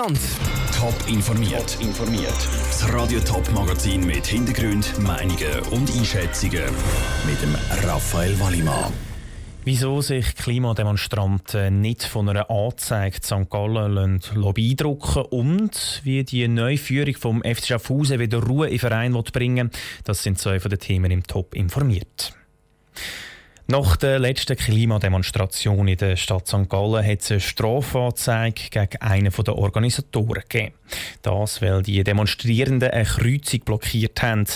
Top informiert. informiert. Das Radio Top Magazin mit Hintergrund, Meinungen und Einschätzungen mit dem Raphael Wallimann. Wieso sich Klimademonstranten nicht von einer Anzeige St. Gallen beeindrucken und wie die Neuführung vom FC Schaffhausen wieder Ruhe in den Verein bringen will, das sind zwei von den Themen im Top informiert. Nach der letzten Klimademonstration in der Stadt St. Gallen hat es eine Strafanzeige gegen einen der Organisatoren gegeben. Das, weil die Demonstrierenden eine Kreuzung blockiert haben.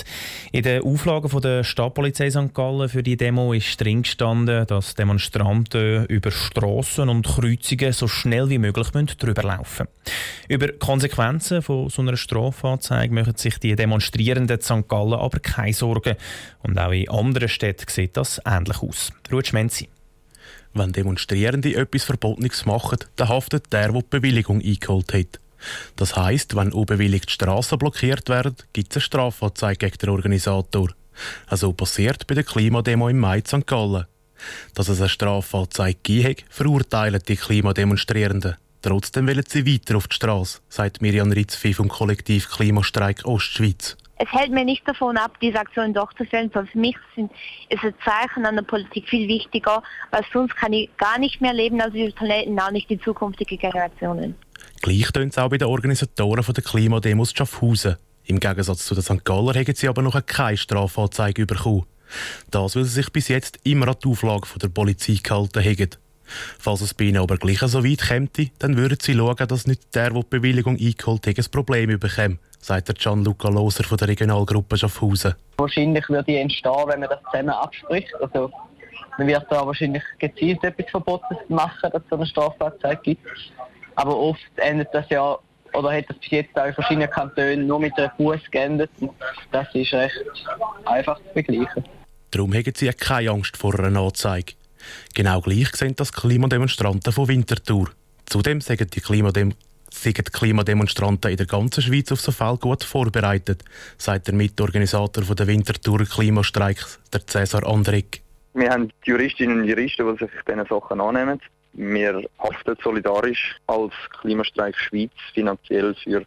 In den Auflagen der Stadtpolizei St. Gallen für die Demo ist drin gestanden, dass Demonstranten über Strassen und Kreuzungen so schnell wie möglich drüber laufen müssen. Über Konsequenzen von so einer Strafanzeige machen sich die Demonstrierenden in St. Gallen aber keine Sorgen. Und auch in anderen Städten sieht das ähnlich aus. Ruth Schmenzi. Wenn Demonstrierende etwas Verbotenes machen, dann haftet der, der die Bewilligung eingeholt hat. Das heisst, wenn unbewilligt Straßen blockiert werden, gibt es eine Strafanzeige gegen den Organisator. Also passiert bei der Klimademo im Mai St. Gallen. Dass es eine Strafanzeige gegeben verurteilen die Klimademonstrierenden. Trotzdem wollen sie weiter auf die Straße, sagt Miriam Ritzfi vom Kollektiv Klimastreik Ostschweiz. Es hält mir nicht davon ab, diese Aktion durchzuführen. Für mich sind, ist ein Zeichen an der Politik viel wichtiger, weil sonst kann ich gar nicht mehr leben als die Planeten, auch nicht die zukünftigen Generationen. Gleich tönt es auch bei den Organisatoren der Klimademos Schaffhausen. Im Gegensatz zu den St. Galler haben sie aber noch keine Strafanzeige bekommen. Das, weil sie sich bis jetzt immer an die Auflage der Polizei gehalten haben. Falls es bei ihnen aber gleich so weit käme, dann würden sie schauen, dass nicht der, der die Bewilligung eingeholt hat, ein Problem bekommt, sagt der Gianluca Loser von der Regionalgruppe Schaffhausen. Wahrscheinlich würde die entstehen, wenn man das zusammen abspricht. Also man wird da wahrscheinlich gezielt etwas Verbotenes machen, dass es so eine Strafanzeige gibt. Aber oft endet das ja, oder hat das bis jetzt auch in verschiedenen Kantonen nur mit einem Fuß geendet. Das ist recht einfach zu begleichen. Darum haben sie keine Angst vor einer Anzeige. Genau gleich sehen das Klimademonstranten von Winterthur. Zudem sagen die, Klimadem sind die Klimademonstranten in der ganzen Schweiz auf so Fall gut vorbereitet, sagt der Mitorganisator der Winterthurer Klimastreiks, der Cäsar Andrik. Wir haben Juristinnen und Juristen, die sich diesen Sachen annehmen. Wir haften solidarisch als Klimastreik Schweiz finanziell für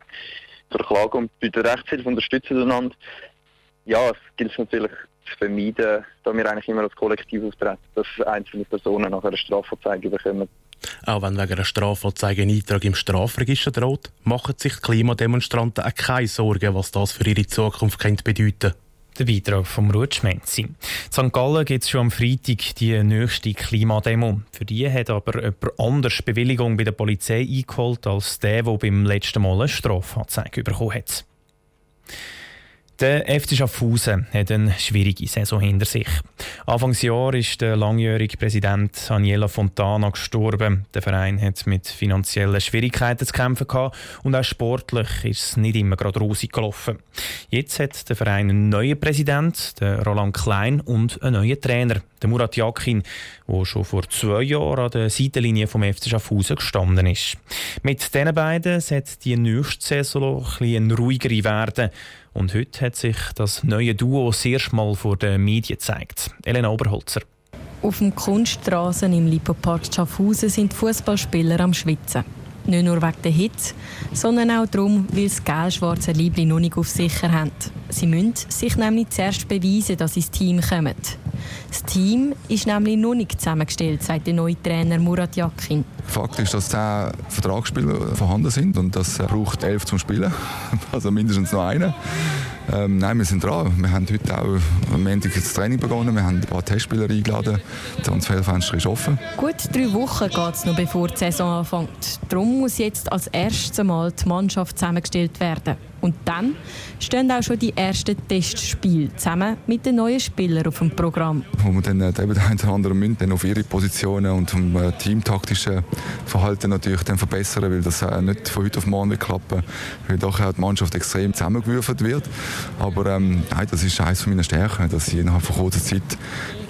Verklagen und bieten Rechtshilfe unterstützen einander. Ja, es gilt natürlich vermeiden, da wir eigentlich immer als Kollektiv auftreten, dass einzelne Personen nach einer Strafanzeige bekommen. Auch wenn wegen einer Strafanzeige ein Eintrag im Strafregister droht, machen sich die Klimademonstranten auch keine Sorgen, was das für ihre Zukunft könnte bedeuten der Beitrag vom Rutschmenzi. In St. Gallen gibt es schon am Freitag die nächste Klimademo. Für die hat aber jemand anders Bewilligung bei der Polizei eingeholt als der, der beim letzten Mal eine Strafanzeige bekommen hat. Der FC Schaffhausen hat eine schwierige Saison hinter sich. Anfangsjahr ist der langjährige Präsident Daniela Fontana gestorben. Der Verein hat mit finanziellen Schwierigkeiten zu kämpfen gehabt und auch sportlich ist es nicht immer gerade rosig gelaufen. Jetzt hat der Verein einen neuen Präsident, den Roland Klein, und einen neuen Trainer, den Murat Yakin, der schon vor zwei Jahren an der Seitenlinie vom FC Schaffhausen gestanden ist. Mit diesen beiden sollte die nächste Saison ein bisschen ruhiger werden. Und heute hat sich das neue Duo das erste vor den Medien gezeigt. Elena Oberholzer. Auf dem Kunststraßen im Lipopark Schaffhausen sind Fußballspieler am Schwitzen. Nicht nur wegen der Hitze, sondern auch darum, weil das gelb-schwarze Liebling noch nicht auf sicher haben. Sie müssen sich nämlich zuerst beweisen, dass sie ins Team kommen. Das Team ist nämlich noch nicht zusammengestellt, sagt der neue Trainer Murat Yakin. Fakt ist, dass zehn Vertragsspieler vorhanden sind und das braucht elf zum Spielen. Also mindestens noch einen. Ähm, nein, wir sind dran. Wir haben heute auch am Montag das Training begonnen. Wir haben ein paar Testspieler eingeladen. Das Transferfenster ist offen. Gut drei Wochen geht es noch, bevor die Saison anfängt. Darum muss jetzt als erstes Mal die Mannschaft zusammengestellt werden. Und dann stehen auch schon die ersten Testspiele zusammen mit den neuen Spielern auf dem Programm. Wo wir dann äh, eben den einen oder anderen müssen, dann auf ihre Positionen und vom äh, teamtaktischen Verhalten natürlich dann verbessern, weil das äh, nicht von heute auf morgen wird klappen, weil doch auch die Mannschaft extrem zusammengewürfelt wird. Aber ähm, das ist eines meiner Stärken, dass ich innerhalb von kurzer Zeit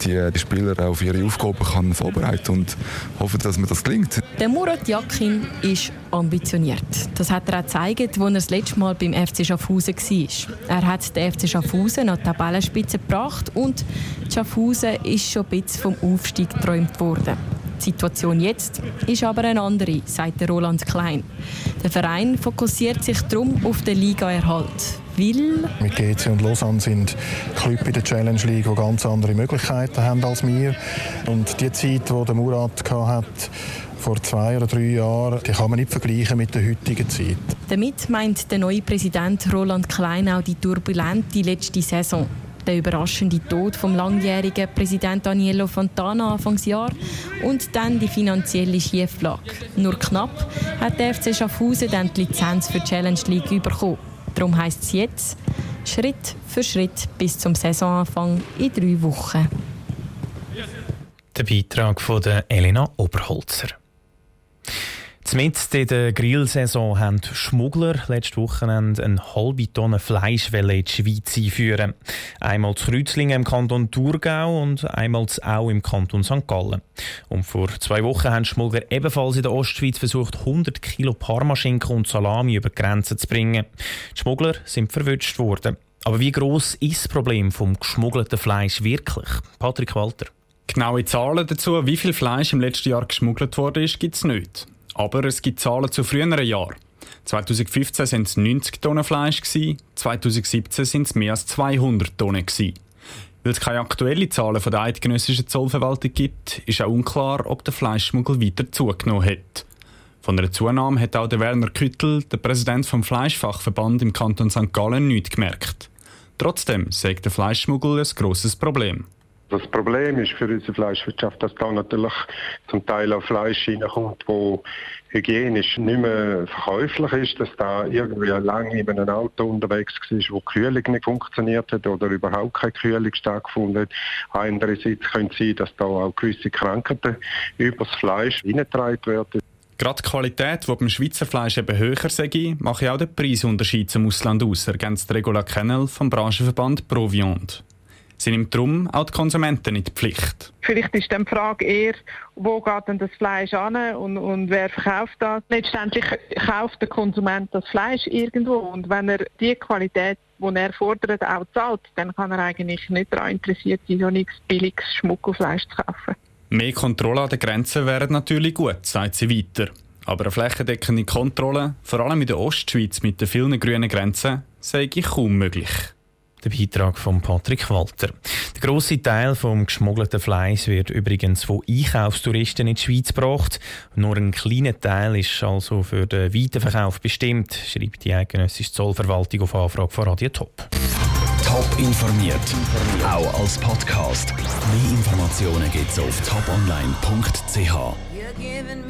die, die Spieler auf ihre Aufgaben kann vorbereiten und hoffe, dass mir das gelingt. Der Murat Yakin ist ambitioniert. Das hat er auch gezeigt, als er das letzte Mal beim FC Schaffhausen war. Er hat den FC Schaffhausen an die Tabellenspitze gebracht und Schaffhausen ist schon ein bisschen vom Aufstieg geträumt worden. Die Situation jetzt ist aber eine andere, sagt Roland Klein. Der Verein fokussiert sich darum auf den Ligaerhalt. Weil mit GC und Lausanne sind Clubs in der Challenge League, die ganz andere Möglichkeiten haben als wir. Und die Zeit, die der Murat hatte, vor zwei oder drei Jahren, die kann man nicht vergleichen mit der heutigen Zeit. Damit meint der neue Präsident Roland Klein auch die turbulente letzte Saison. Der überraschende Tod vom langjährigen Präsident Danielo Fontana Anfangsjahr und dann die finanzielle Schieflage. Nur knapp hat der FC Schaffhausen dann die Lizenz für die Challenge League bekommen. Darum heisst es jetzt Schritt für Schritt bis zum Saisonanfang in drei Wochen. Der Beitrag von Elena Oberholzer. Zumindest in der Grillsaison haben Schmuggler letzte Wochenende eine halbe Tonne Fleisch in die Schweiz einführen. Einmal zu Kreuzlingen im Kanton Thurgau und einmal auch im Kanton St. Gallen. Und vor zwei Wochen haben Schmuggler ebenfalls in der Ostschweiz versucht, 100 Kilo Parmaschinken und Salami über die Grenze zu bringen. Die Schmuggler sind verwünscht worden. Aber wie groß ist das Problem vom geschmuggelten Fleisch wirklich? Patrick Walter. Genaue Zahlen dazu, wie viel Fleisch im letzten Jahr geschmuggelt wurde, gibt es nicht. Aber es gibt Zahlen zu früheren Jahren. 2015 waren es 90 Tonnen Fleisch, 2017 sind es mehr als 200 Tonnen. Weil es keine aktuellen Zahlen von der eidgenössischen Zollverwaltung gibt, ist auch unklar, ob der Fleischschmuggel weiter zugenommen hat. Von einer Zunahme hat auch der Werner Küttel, der Präsident vom Fleischfachverband im Kanton St. Gallen, nichts gemerkt. Trotzdem sagt der Fleischschmuggel ein grosses Problem. Das Problem ist für unsere Fleischwirtschaft, dass da natürlich zum Teil auch Fleisch reinkommt, wo hygienisch nicht mehr verkäuflich ist, dass da irgendwie lange in einem Auto unterwegs war, wo die Kühlung nicht funktioniert hat oder überhaupt keine Kühlung stattgefunden hat. Andererseits könnte es sein, dass da auch gewisse Krankheiten über das Fleisch hineingetragen werden. Gerade die Qualität, die beim Schweizer Fleisch eben höher sei, mache auch den Preisunterschied zum Ausland aus, ergänzt Regula Kennel vom Branchenverband Proviant. Sie nimmt darum auch die Konsumenten in die Pflicht. Vielleicht ist dann die Frage eher, wo geht denn das Fleisch an und, und wer verkauft das? Letztendlich kauft der Konsument das Fleisch irgendwo und wenn er die Qualität, die er fordert, auch zahlt, dann kann er eigentlich nicht daran interessiert sein, so nichts billiges Schmuckelfleisch zu kaufen. Mehr Kontrolle an den Grenzen wäre natürlich gut, sagt sie weiter. Aber eine flächendeckende Kontrolle, vor allem in der Ostschweiz mit den vielen grünen Grenzen, sei kaum möglich. Der Beitrag von Patrick Walter. Der grosse Teil vom geschmuggelten Fleisch wird übrigens von Einkaufstouristen in die Schweiz gebracht. Nur ein kleiner Teil ist also für den Weiterverkauf bestimmt, schreibt die eidgenössische Zollverwaltung auf Anfrage von Radio Top. Top informiert, auch als Podcast. Mehr Informationen gibt's auf toponline.ch.